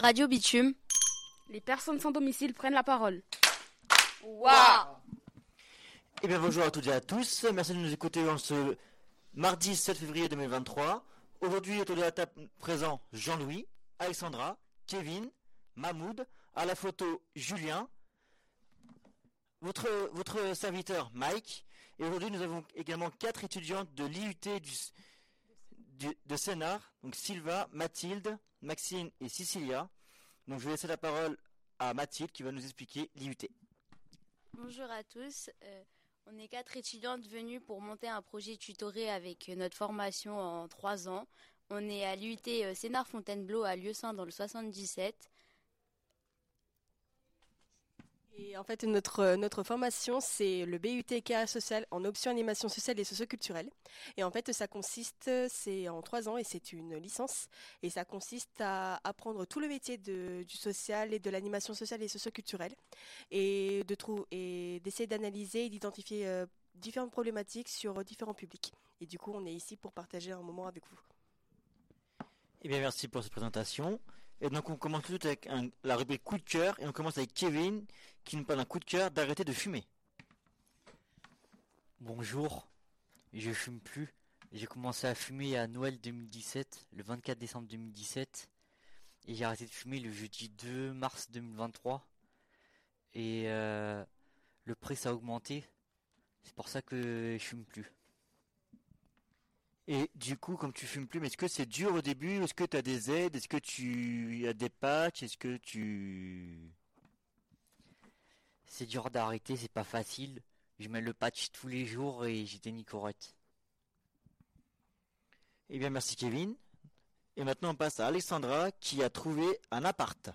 Radio Bitume. Les personnes sans domicile prennent la parole. Waouh Eh bien bonjour à toutes et à tous, merci de nous écouter en ce mardi 7 février 2023. Aujourd'hui autour de la table présent Jean-Louis, Alexandra, Kevin, Mahmoud, à la photo Julien, votre, votre serviteur Mike, et aujourd'hui nous avons également quatre étudiantes de l'IUT du, de Sénart, donc Sylva, Mathilde, Maxine et Cecilia. Donc je vais laisser la parole à Mathilde qui va nous expliquer l'IUT. Bonjour à tous. Euh, on est quatre étudiantes venues pour monter un projet tutoré avec notre formation en trois ans. On est à l'UT euh, Sénart-Fontainebleau à Lieu-Saint dans le 77. Et en fait, notre, notre formation, c'est le BUT carrière sociale en option animation sociale et socioculturelle. Et en fait, ça consiste, c'est en trois ans et c'est une licence. Et ça consiste à apprendre tout le métier du social et de l'animation sociale et socioculturelle. Et de trou- et d'essayer d'analyser et d'identifier euh, différentes problématiques sur différents publics. Et du coup, on est ici pour partager un moment avec vous. Eh bien, merci pour cette présentation. Et donc, on commence tout avec un- la rubrique coup de cœur. Et on commence avec Kevin, qui nous parle d'un coup de cœur d'arrêter de fumer. Bonjour, je fume plus. J'ai commencé à fumer à Noël 2017, le 24 décembre 2017, et j'ai arrêté de fumer le jeudi 2 mars 2023. Et euh, le prix ça a augmenté, c'est pour ça que je fume plus. Et du coup, comme tu fumes plus, mais est-ce que c'est dur au début? Est-ce que tu as des aides? Est-ce que tu as des patchs? Est-ce que tu... C'est dur d'arrêter, c'est pas facile. Je mets le patch tous les jours et j'ai des nicorettes. Eh bien, merci Kevin. Et maintenant, on passe à Alexandra, qui a trouvé un appart.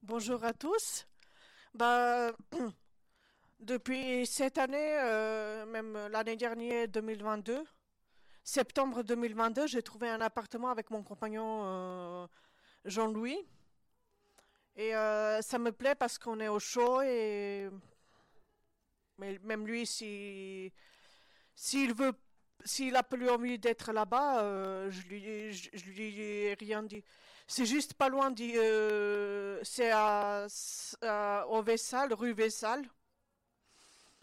Bonjour à tous. Bah, depuis cette année, euh, même l'année dernière, 2022, septembre 2022, j'ai trouvé un appartement avec mon compagnon euh, Jean-Louis. Et euh, ça me plaît parce qu'on est au chaud et mais même lui, si s'il veut, s'il a plus envie d'être là-bas, euh, je lui, je, lui ai rien dit. C'est juste pas loin euh, c'est à, au Vessal, rue Vessal.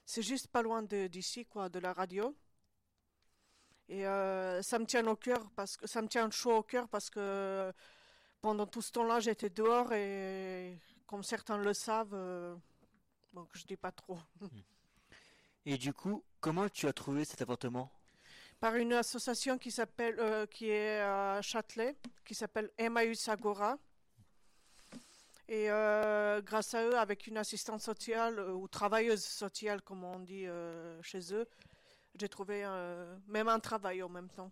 C'est juste pas loin d'ici, quoi, de la radio. Et euh, ça me tient au cœur parce que ça me tient chaud au cœur parce que pendant tout ce temps-là, j'étais dehors et comme certains le savent, euh, bon, je dis pas trop. Et du coup, comment tu as trouvé cet appartement? Par une association qui s'appelle euh, qui est à Châtelet, qui s'appelle Emmaüs Agora. Et euh, grâce à eux, avec une assistante sociale ou travailleuse sociale, comme on dit chez eux, j'ai trouvé euh, même un travail en même temps.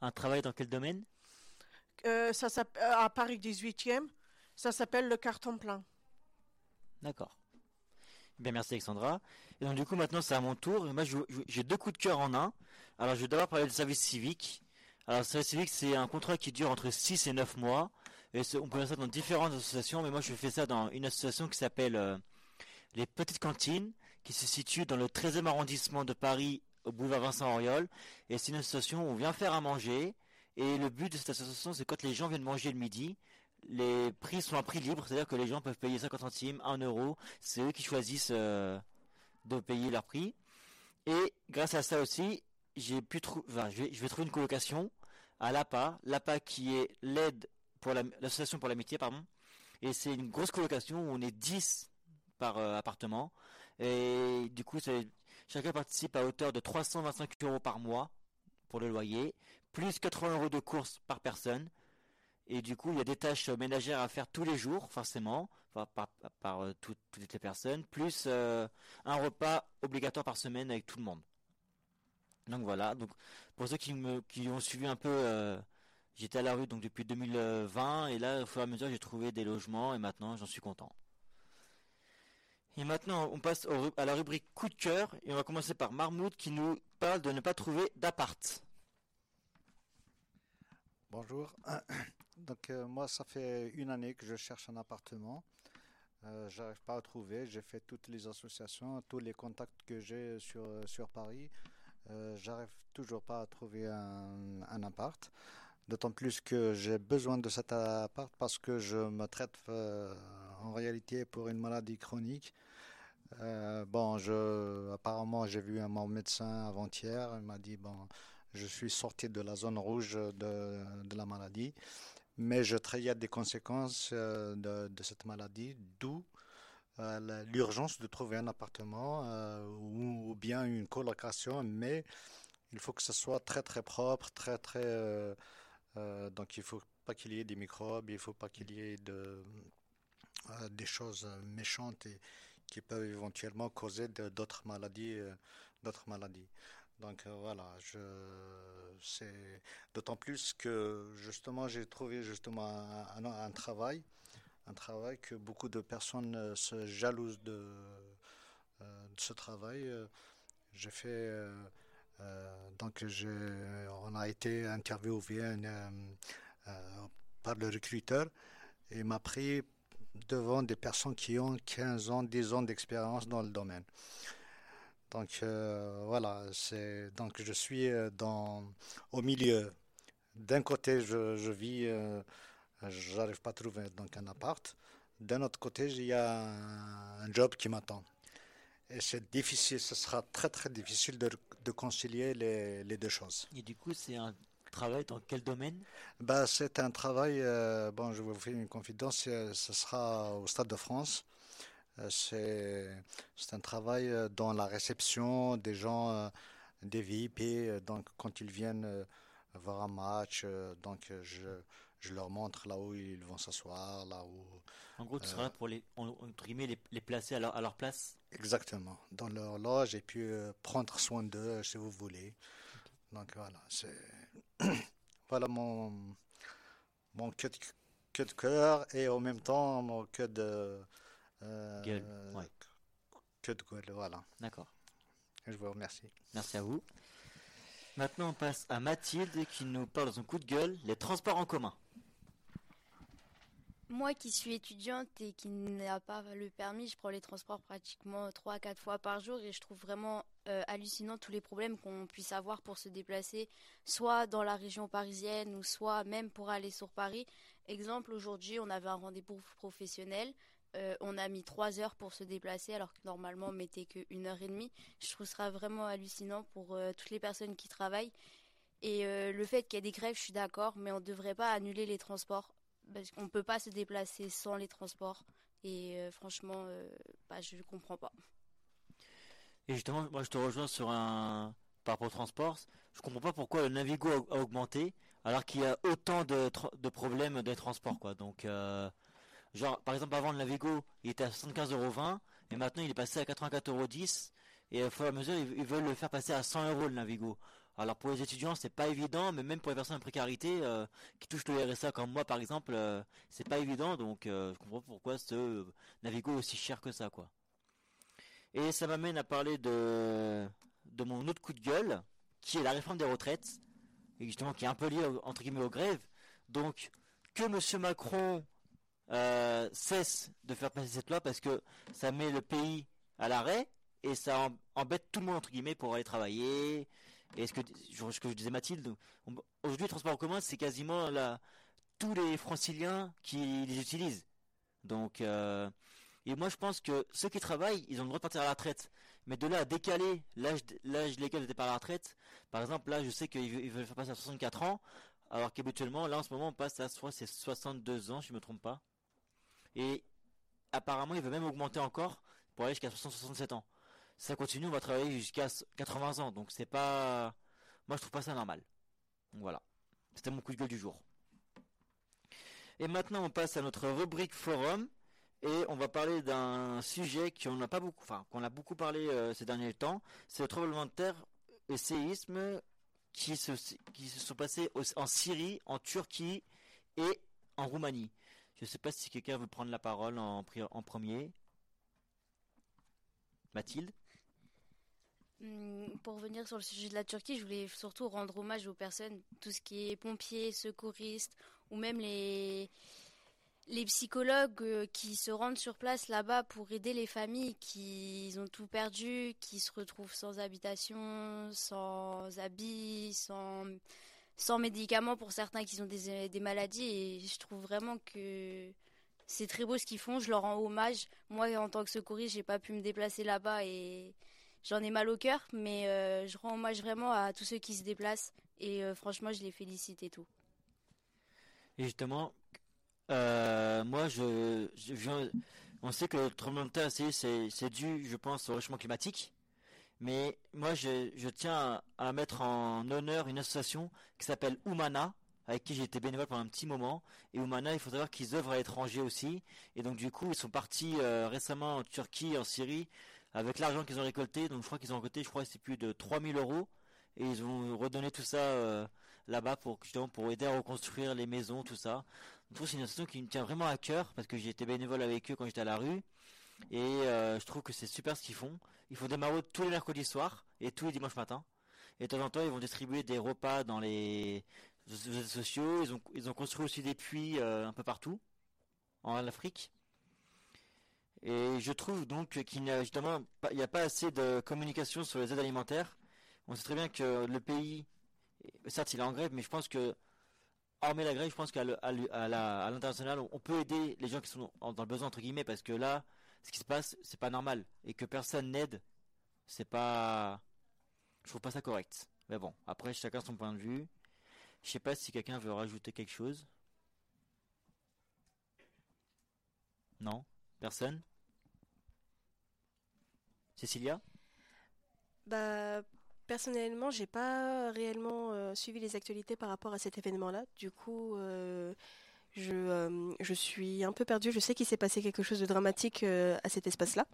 Un travail dans quel domaine? Euh, ça s'app- à Paris 18e, ça s'appelle le carton plein. D'accord. Eh Bien, merci Alexandra. Et donc du coup maintenant c'est à mon tour. Moi j'ai deux coups de cœur en un. Alors je vais d'abord parler du service civique. Alors le service civique c'est un contrat qui dure entre 6 et 9 mois. Et on peut faire ça dans différentes associations, mais moi je fais ça dans une association qui s'appelle euh, les Petites Cantines, qui se situe dans le 13e arrondissement de Paris, au boulevard Vincent Auriol. Et c'est une association où on vient faire à manger. Et le but de cette association c'est quand les gens viennent manger le midi, les prix sont à prix libre, c'est-à-dire que les gens peuvent payer 50 centimes, 1 euro, c'est eux qui choisissent euh, de payer leur prix. Et grâce à ça aussi, j'ai pu trouver, enfin, je vais, trouver une colocation à l'APA, l'APA qui est l'aide pour la- l'association pour l'amitié, pardon. Et c'est une grosse colocation où on est 10 par euh, appartement. Et du coup, chacun participe à hauteur de 325 euros par mois pour le loyer, plus 80 euros de course par personne. Et du coup, il y a des tâches ménagères à faire tous les jours, forcément, par, euh, tout- toutes les personnes, plus euh, un repas obligatoire par semaine avec tout le monde. Donc voilà. Pour ceux qui me ont suivi un peu, euh, j'étais à la rue donc depuis 2020 et là, au fur et à mesure, j'ai trouvé des logements et maintenant, j'en suis content. Et maintenant, on passe au à la rubrique coup de cœur et on va commencer par Marmoud qui nous parle de ne pas trouver d'appart. Bonjour. Donc euh, moi, ça fait une année que je cherche un appartement. Euh, j'arrive pas à trouver. J'ai fait toutes les associations, tous les contacts que j'ai sur, sur Paris. Euh, j'arrive toujours pas à trouver un, un appart. D'autant plus que j'ai besoin de cet appart parce que je me traite euh, en réalité pour une maladie chronique. Euh, bon, apparemment, j'ai vu mon médecin avant-hier. Il m'a dit bon, je suis sorti de la zone rouge de, la maladie, mais je traite des conséquences euh, de, cette maladie, d'où euh, l'urgence de trouver un appartement ou, ou, bien une colocation, mais il faut que ce soit très très propre, très très donc il faut pas qu'il y ait des microbes, il faut pas qu'il y ait de des choses méchantes et qui peuvent éventuellement causer d'autres maladies, d'autres maladies. Donc euh, voilà, c'est d'autant plus que justement j'ai trouvé justement un, travail, un travail que beaucoup de personnes euh, se jalousent de, euh, ce travail. J'ai fait euh, on a été interviewé par le recruteur et m'a pris devant des personnes qui ont 15 ans, 10 ans d'expérience dans le domaine. Donc euh, voilà, c'est donc je suis euh, dans au milieu. D'un côté, je, je vis, euh, j'arrive pas à trouver donc un appart. D'un autre côté, il y a un, job qui m'attend. Et c'est difficile, ce sera très très difficile de, de concilier les, les, deux choses. Et du coup, c'est un travail dans quel domaine? Bah, C'est un travail, euh, bon, je vais vous faire une confidence, ce sera au Stade de France. C'est un travail dans la réception des gens, des VIP. Donc, quand ils viennent voir un match, donc je, je leur montre là où ils vont s'asseoir, là où. En gros, tu seras là pour les, entre les, les placer à leur, à leur place? Exactement, dans leur loge et puis euh, prendre soin d'eux si vous voulez. Donc voilà, c'est. voilà mon, mon queue de, queue de cœur et en même temps mon queue de. Euh, gueule. Ouais. Que de gueule, voilà. D'accord. Je vous remercie. Merci à vous. Maintenant, on passe à Mathilde qui nous parle de son coup de gueule, les transports en commun. Moi qui suis étudiante et qui n'a pas le permis, je prends les transports pratiquement 3 à 4 fois par jour et je trouve vraiment euh, hallucinant tous les problèmes qu'on puisse avoir pour se déplacer, soit dans la région parisienne ou soit même pour aller sur Paris. Exemple, aujourd'hui, on avait un rendez-vous professionnel. Euh, on a mis trois heures pour se déplacer alors que normalement on mettait qu'une heure et demie. Je trouve ça vraiment hallucinant pour euh, toutes les personnes qui travaillent. Et le fait qu'il y ait des grèves, je suis d'accord, mais on ne devrait pas annuler les transports parce qu'on ne peut pas se déplacer sans les transports. Et franchement, bah, je ne comprends pas. Et justement, moi je te rejoins sur un par rapport au transport. Je comprends pas pourquoi le Navigo a, augmenté alors qu'il y a autant de, de problèmes de transport. Quoi. Donc Genre, par exemple, avant le Navigo, il était à 75,20€ et maintenant il est passé à 84,10€ et au fur et à mesure, ils, veulent le faire passer à 100 euros le Navigo. Alors pour les étudiants, c'est pas évident, mais même pour les personnes en précarité euh, qui touchent le RSA comme moi par exemple, euh, c'est pas évident. Donc euh, je comprends pourquoi ce Navigo est aussi cher que ça, quoi. Et ça m'amène à parler de de mon autre coup de gueule, qui est la réforme des retraites, et justement qui est un peu lié entre guillemets aux grèves. Donc que Monsieur Macron euh, cesse de faire passer cette loi parce que ça met le pays à l'arrêt et ça embête tout le monde entre guillemets pour aller travailler. Et ce que, ce que je disais Mathilde, aujourd'hui le transport en commun c'est quasiment la, tous les franciliens qui les utilisent. Donc euh, et moi je pense que ceux qui travaillent, ils ont le droit de partir à la retraite. Mais de là à décaler l'âge l'âge légal de départ à la retraite, par exemple là je sais qu'ils veulent faire passer à 64 ans, alors qu'habituellement là en ce moment on passe à soit c'est 62 ans, si je me trompe pas. Et apparemment, il veut même augmenter encore pour aller jusqu'à 67 ans. Si ça continue, on va travailler jusqu'à 80 ans. Donc c'est pas... Moi, je trouve pas ça normal. Donc voilà. C'était mon coup de gueule du jour. Et maintenant, on passe à notre rubrique forum. Et on va parler d'un sujet qu'on n'a pas beaucoup, enfin, qu'on a beaucoup parlé euh, ces derniers temps. C'est le tremblement de terre et séisme qui se, qui se sont passés en Syrie, en Turquie et en Roumanie. Je ne sais pas si quelqu'un veut prendre la parole en, en premier. Mathilde? Hmm, pour revenir sur le sujet de la Turquie, je voulais surtout rendre hommage aux personnes, tout ce qui est pompiers, secouristes, ou même les, les psychologues euh, qui se rendent sur place là-bas pour aider les familles qui ont tout perdu, qui se retrouvent sans habitation, sans habits, sans médicaments pour certains qui ont des, des maladies. Et je trouve vraiment que c'est très beau ce qu'ils font. Je leur rends hommage. Moi, en tant que secouriste, j'ai pas pu me déplacer là-bas et j'en ai mal au cœur. Mais euh, je rends hommage vraiment à tous ceux qui se déplacent. Et euh, franchement, je les félicite et tout. Et justement, euh, moi, je, on sait que le tremblement de terre, c'est, dû, je pense, au réchauffement climatique. Mais moi, je, je tiens à, mettre en honneur une association qui s'appelle Humana, avec qui j'ai été bénévole pendant un petit moment. Et Humana, il faut savoir qu'ils œuvrent à l'étranger aussi. Et donc, du coup, ils sont partis euh, récemment en Turquie, en Syrie, avec l'argent qu'ils ont récolté. Donc, je crois qu'ils ont récolté, je crois, c'est plus de 3000 euros. Et ils ont redonné tout ça euh, là-bas justement pour aider à reconstruire les maisons, tout ça. Je trouve que c'est une association qui me tient vraiment à cœur parce que j'ai été bénévole avec eux quand j'étais à la rue et euh, je trouve que c'est super ce qu'ils font. Ils font des maraudes tous les mercredis soirs et tous les dimanches matins. Et de temps en temps, ils vont distribuer des repas dans les réseaux sociaux. Ils ont, ils ont construit aussi des puits euh, un peu partout en Afrique. Et je trouve donc qu'il n'y a justement il n'y a pas assez de communication sur les aides alimentaires. On sait très bien que le pays, certes, il est en grève, mais je pense que hormis la grève, je pense qu'à l'international, on peut aider les gens qui sont dans le besoin entre guillemets, parce que là, ce qui se passe, c'est pas normal et que personne n'aide, c'est pas, je trouve pas ça correct. Mais bon, après chacun son point de vue. Je sais pas si quelqu'un veut rajouter quelque chose. Non, personne? Cécilia? Bah, personnellement, j'ai pas réellement euh, suivi les actualités par rapport à cet événement-là. Du coup, euh, je, euh, je suis un peu perdue. Je sais qu'il s'est passé quelque chose de dramatique à cet espace-là.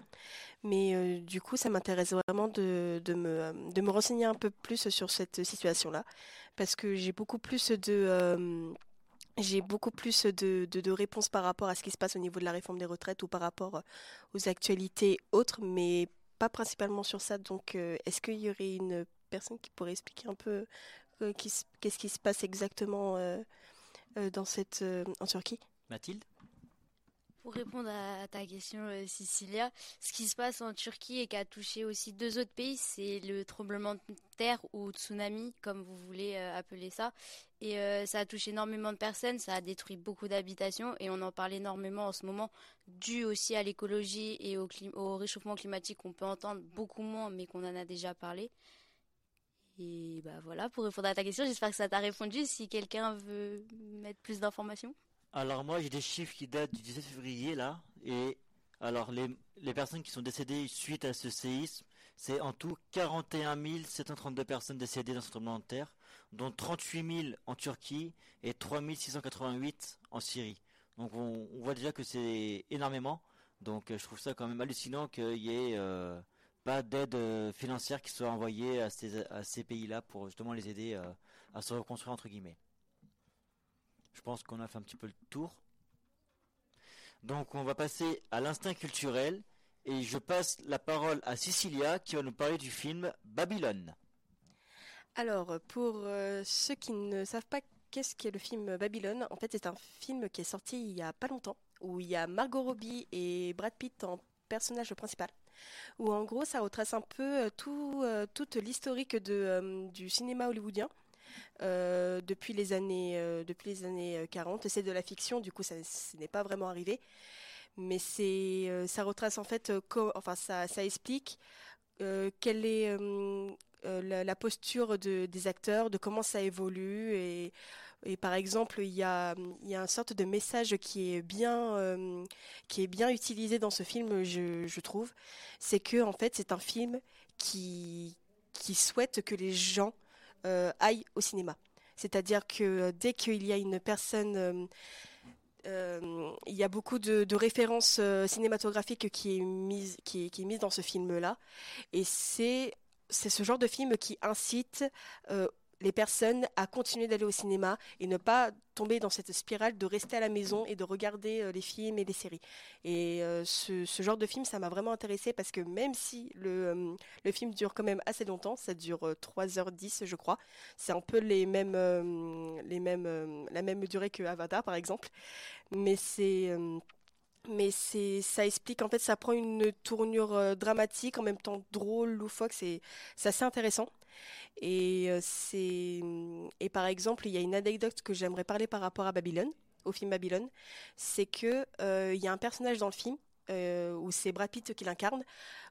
Mais du coup, ça m'intéresse vraiment de, me, renseigner un peu plus sur cette situation-là. Parce que j'ai beaucoup plus de... j'ai beaucoup plus réponses par rapport à ce qui se passe au niveau de la réforme des retraites ou par rapport aux actualités autres, pas principalement sur ça. Donc, euh, est-ce qu'il y aurait une personne qui pourrait expliquer un peu euh, qu'est-ce qui se passe exactement euh, dans cette, en Turquie? Mathilde? Pour répondre à ta question, euh, Cecilia, ce qui se passe en Turquie et qui a touché aussi deux autres pays, c'est le tremblement de terre ou tsunami, comme vous voulez euh, appeler ça. Et euh, ça a touché énormément de personnes, ça a détruit beaucoup d'habitations et on en parle énormément en ce moment, dû aussi à l'écologie et au réchauffement climatique qu'on peut entendre beaucoup moins, mais qu'on en a déjà parlé. Et bah voilà, pour répondre à ta question, j'espère que ça t'a répondu. Si quelqu'un veut mettre plus d'informations. Alors moi j'ai des chiffres qui datent du 17 février là et alors les, les personnes qui sont décédées suite à ce séisme c'est en tout 41 732 personnes décédées dans ce tremblement de terre dont 38 000 en Turquie et 3 688 en Syrie. Donc on, voit déjà que c'est énormément donc euh, je trouve ça quand même hallucinant qu'il y ait euh, pas d'aide euh, financière qui soit envoyée à ces, à ces pays-là pour justement les aider à se reconstruire entre guillemets. Je pense qu'on a fait un petit peu le tour. Donc on va passer à l'instinct culturel et je passe la parole à Cecilia qui va nous parler du film Babylone. Alors, pour euh, ceux qui ne savent pas qu'est-ce qu'est le film Babylone, en fait, c'est un film qui est sorti il y a pas longtemps, où il y a Margot Robbie et Brad Pitt en personnage principal, où en gros, ça retrace un peu euh, tout, euh, toute l'historique de, du cinéma hollywoodien. Euh, depuis les années, euh, depuis les années euh, 40. C'est de la fiction, du coup, ça, n'est pas vraiment arrivé. Mais euh, ça retrace en fait, euh, enfin, ça, explique euh, quelle est euh, euh, la, posture de- des acteurs, de comment ça évolue. Et, par exemple, il y a, y une sorte de message qui est bien, euh, qui est bien utilisé dans ce film, je, trouve. C'est que, en fait, c'est un film qui souhaite que les gens euh, aillent au cinéma. C'est-à-dire que euh, dès qu'il y a une personne euh, il y a beaucoup de, références cinématographiques qui est mise, qui est, mise dans ce film-là. Et c'est, c'est ce genre de film qui incite les personnes à continuer d'aller au cinéma et ne pas tomber dans cette spirale de rester à la maison et de regarder euh, les films et les séries. Et euh, ce, genre de film, ça m'a vraiment intéressé parce que même si le, euh, le film dure quand même assez longtemps, ça dure euh, 3h10 je crois, c'est un peu les mêmes, les mêmes, la même durée que Avatar par exemple, mais c'est... mais c'est, ça explique, en fait, ça prend une tournure dramatique, en même temps drôle, loufoque, c'est, c'est assez intéressant. Et c'est et par exemple, il y a une anecdote que j'aimerais parler par rapport à Babylone, au film Babylone, c'est que il y a un personnage dans le film où c'est Brad Pitt qui l'incarne,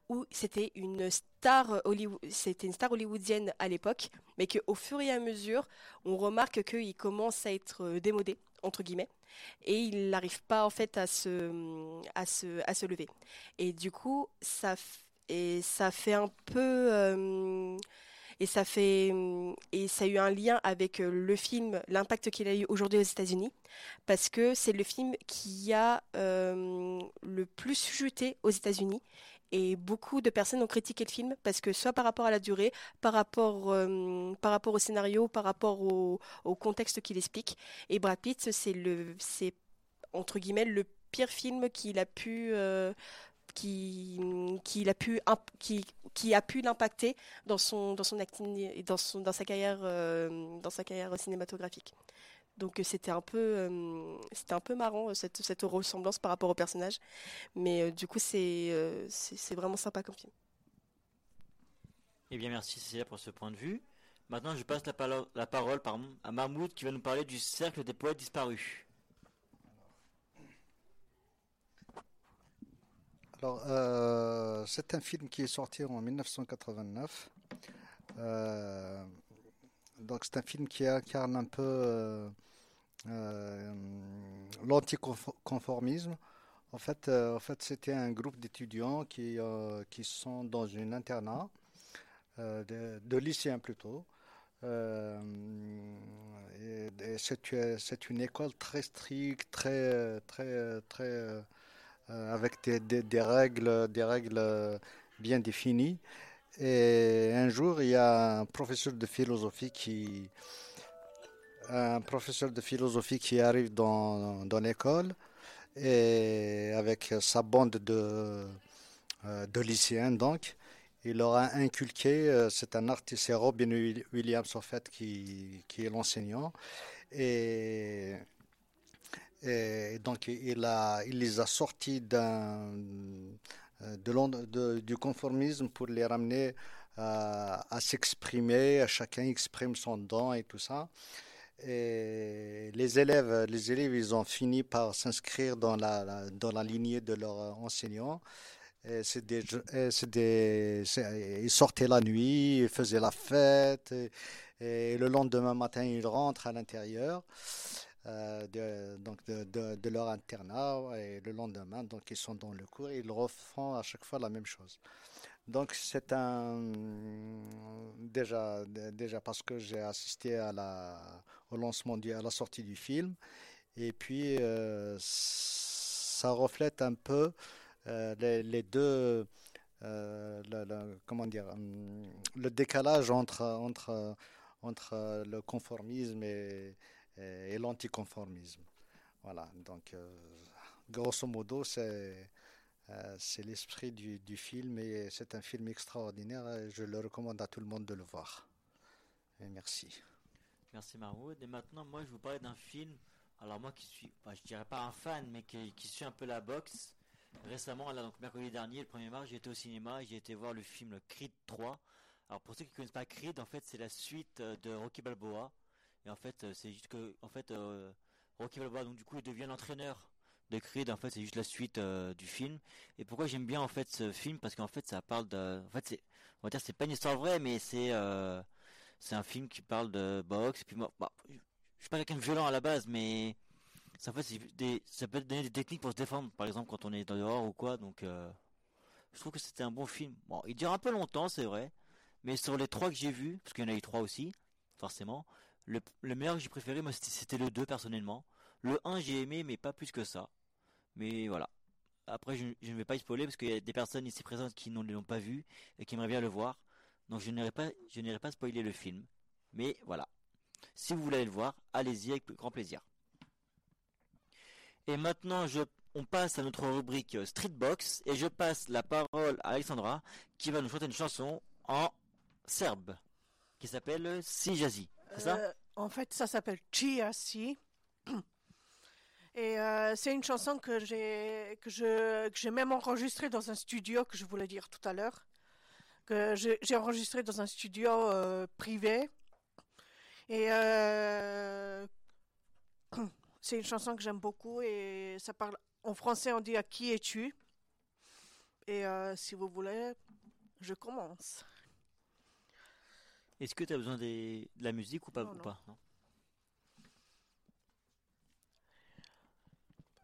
où c'était une star une star hollywoodienne à l'époque, mais qu'au fur et à mesure, on remarque qu'il commence à être démodé entre guillemets et il n'arrive pas en fait à se, à se, à se lever. Et du coup, ça, et ça fait un peu... Euh, et ça fait et ça a eu un lien avec euh, le film, l'impact qu'il a eu aujourd'hui aux États-Unis, parce que c'est le film qui a euh, le plus chuté aux États-Unis et beaucoup de personnes ont critiqué le film parce que soit par rapport à la durée, par rapport, euh, par rapport au scénario, par rapport au, au contexte qu'il explique. Et Brad Pitt, c'est c'est entre guillemets le pire film qu'il a pu, qui, a pu, l'impacter dans son, dans son dans son, dans sa carrière, euh, dans sa carrière cinématographique. Donc euh, c'était un peu, euh, c'était un peu marrant cette, ressemblance par rapport au personnage, mais du coup c'est, c'est vraiment sympa comme film. Eh bien merci Cécilia pour ce point de vue. Maintenant je passe la, la parole à Mahmoud qui va nous parler du cercle des poètes disparus. Alors, euh, c'est un film qui est sorti en 1989. Euh, donc, c'est un film qui incarne un peu euh, euh, l'anticonformisme. En fait, euh, en fait c'était un groupe d'étudiants qui, euh, qui sont dans une internat, de, lycéens plutôt. c'est une école très stricte, très, très, très, avec des, règles, des règles bien définies. Et un jour, il y a un professeur de philosophie qui, un professeur de philosophie qui arrive dans, dans l'école et avec sa bande de, euh, de lycéens donc il leur a inculqué euh, c'est un artiste c'est Robin Williams en fait qui, qui est l'enseignant et donc il les a sortis euh, du conformisme pour les ramener à, à s'exprimer, chacun exprime son don et tout ça. Et les élèves, les élèves, ils ont fini par s'inscrire dans la, lignée de leurs enseignants. Ils sortaient la nuit, ils faisaient la fête, et, le lendemain matin, ils rentrent à l'intérieur euh, de, donc de, leur internat, et le lendemain, donc ils sont dans le cours, et ils refont à chaque fois la même chose. Donc c'est un déjà déjà parce que j'ai assisté à la au lancement du, à la sortie du film et puis euh, ça reflète un peu euh, les, deux euh, le, comment dire le décalage entre entre entre le conformisme et, et, et l'anticonformisme. Voilà donc grosso modo c'est euh, c'est l'esprit du, du, film et c'est un film extraordinaire. Et je le recommande à tout le monde de le voir. Et merci. Merci Marwood. Et maintenant, moi, je vous parler d'un film. Alors moi qui suis, bah, je dirais pas un fan, mais qui, qui suit un peu la boxe. Récemment, donc mercredi dernier, le 1er mars, j'ai été au cinéma, j'ai été voir le film Creed 3. Alors pour ceux qui ne connaissent pas Creed, en fait, c'est la suite euh, de Rocky Balboa. Et en fait, euh, c'est juste que, en fait, euh, Rocky Balboa, donc du coup, il devient l'entraîneur de Creed. En fait c'est juste la suite euh, du film. Et pourquoi j'aime bien en fait ce film? Parce qu'en fait ça parle de en fait c'est on va dire c'est pas une histoire vraie mais c'est euh, c'est un film qui parle de boxe. Et puis moi bah, je suis pas quelqu'un de violent à la base mais ça en fait peut donner des techniques pour se défendre par exemple quand on est dehors ou quoi. Donc je trouve que c'était un bon film. Bon il dure un peu longtemps c'est vrai. Mais sur les trois que j'ai vus parce qu'il y en a eu trois aussi forcément le, le meilleur que j'ai préféré moi c'était le 2 personnellement le 1 j'ai aimé mais pas plus que ça mais voilà. Après, je, ne vais pas y spoiler parce qu'il y a des personnes ici présentes qui ne l'ont pas vu et qui aimeraient bien le voir. Donc je n'irai pas, je n'irai pas spoiler le film. Mais voilà. Si vous voulez le voir, allez-y avec grand plaisir. Et maintenant, je, on passe à notre rubrique Streetbox et je passe la parole à Alexandra qui va nous chanter une chanson en serbe qui s'appelle Sijazi. Euh, En fait, ça s'appelle Chiasi. Et euh, c'est une chanson que j'ai que je que j'ai même enregistrée dans un studio que je voulais dire tout à l'heure. que j'ai enregistré dans un studio euh, privé. Et c'est une chanson que j'aime beaucoup et ça parle en français on dit à qui es-tu? Et si vous voulez, je commence. Est-ce que tu as besoin des- de la musique ou pas, Non, ou non. pas? Non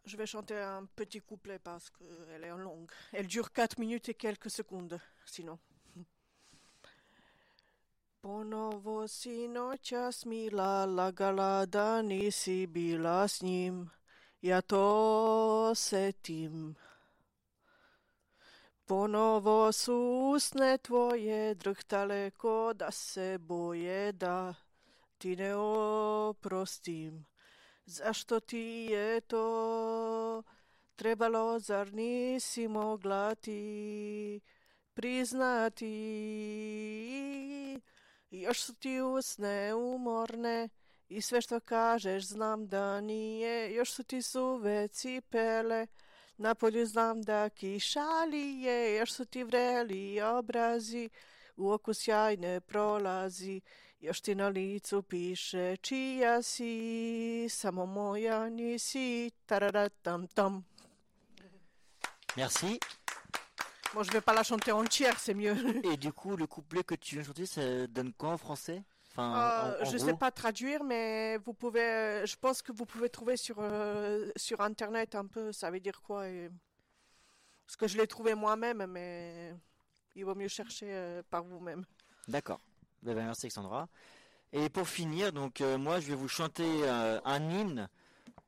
Je vais chanter un petit couplet parce qu'elle est longue. Elle dure 4 minutes et quelques secondes, sinon. Ponovo sinoćas mila lagala da nisi bila s njim, ja to osetim. Ponovo su usne tvoje drhtale ko da se boje da ti ne oprostim. Zašto ti je to trebalo, zar nisi mogla ti priznati? Još su ti usne umorne i sve što kažeš znam da nije. Još su ti suve cipele, na polju znam da lije. Još su ti vreli obrazi, u oku sjaj ne prolazi. Još ti na licu piše čija si, samo moja nisi, tararatam tam. Merci. Bon, je vais pas la chanter entière, c'est mieux. Et du coup, le couplet que tu viens de chanter, ça donne quoi en français? Enfin, Euh, en- en je gros sais pas traduire, mais vous pouvez, euh, je pense que vous pouvez trouver sur, euh, sur internet un peu, ça veut dire quoi. Et... Parce que je l'ai trouvé moi-même, mais il vaut mieux chercher euh, par vous-même. D'accord. Eh ben, merci Alexandra. Et pour finir, donc moi je vais vous chanter un hymne.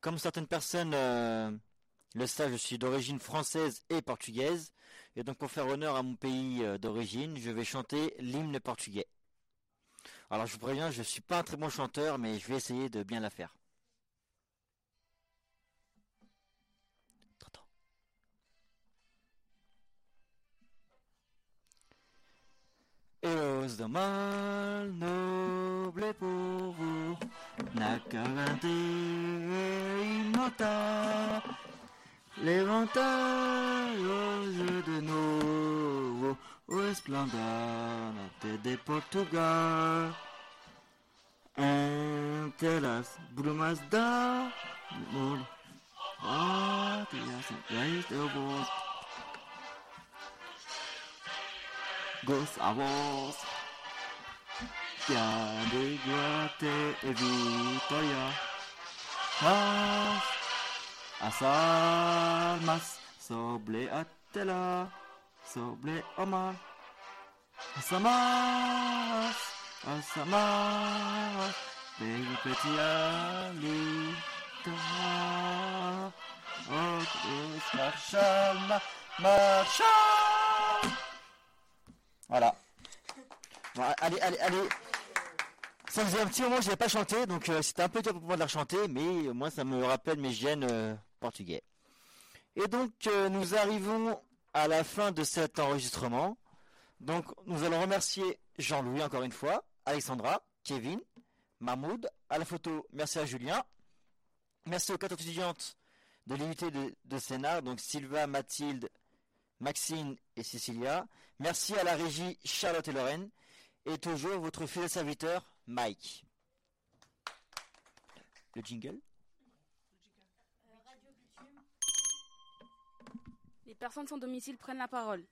Comme certaines personnes le savent, je suis d'origine française et portugaise. Et donc pour faire honneur à mon pays d'origine, je vais chanter l'hymne portugais. Alors je vous préviens, je suis pas un très bon chanteur, mais je vais essayer de bien la faire. Héros de mal, noble pour vous, Nacarante immortal, l'éventail aux yeux de nouveau, au splendeur de Portugal. Entre las brumas da mol, ah, te hacen de vos. Gozamos ya de guate e victoria. Mas as almas sobre a tela, sobre o mar. As almas, as almas, de petialita. Oh, Cruz, marcha, ma- marcha. Voilà. Bon, allez, allez, allez. Ça faisait un petit moment que je n'avais pas chanté, donc euh, c'était un peu dur pour moi de la chanter, mais moi ça me rappelle mes gènes euh, portugais. Et donc euh, nous arrivons à la fin de cet enregistrement. Donc nous allons remercier Jean-Louis encore une fois, Alexandra, Kevin, Mahmoud, à la photo, merci à Julien. Merci aux quatre étudiantes de l'unité de, Sénat, donc Sylva, Mathilde, Maxine et Cécilia. Merci à la régie Charlotte et Lorraine. Et toujours votre fidèle serviteur, Mike. Le jingle Les personnes sans domicile prennent la parole.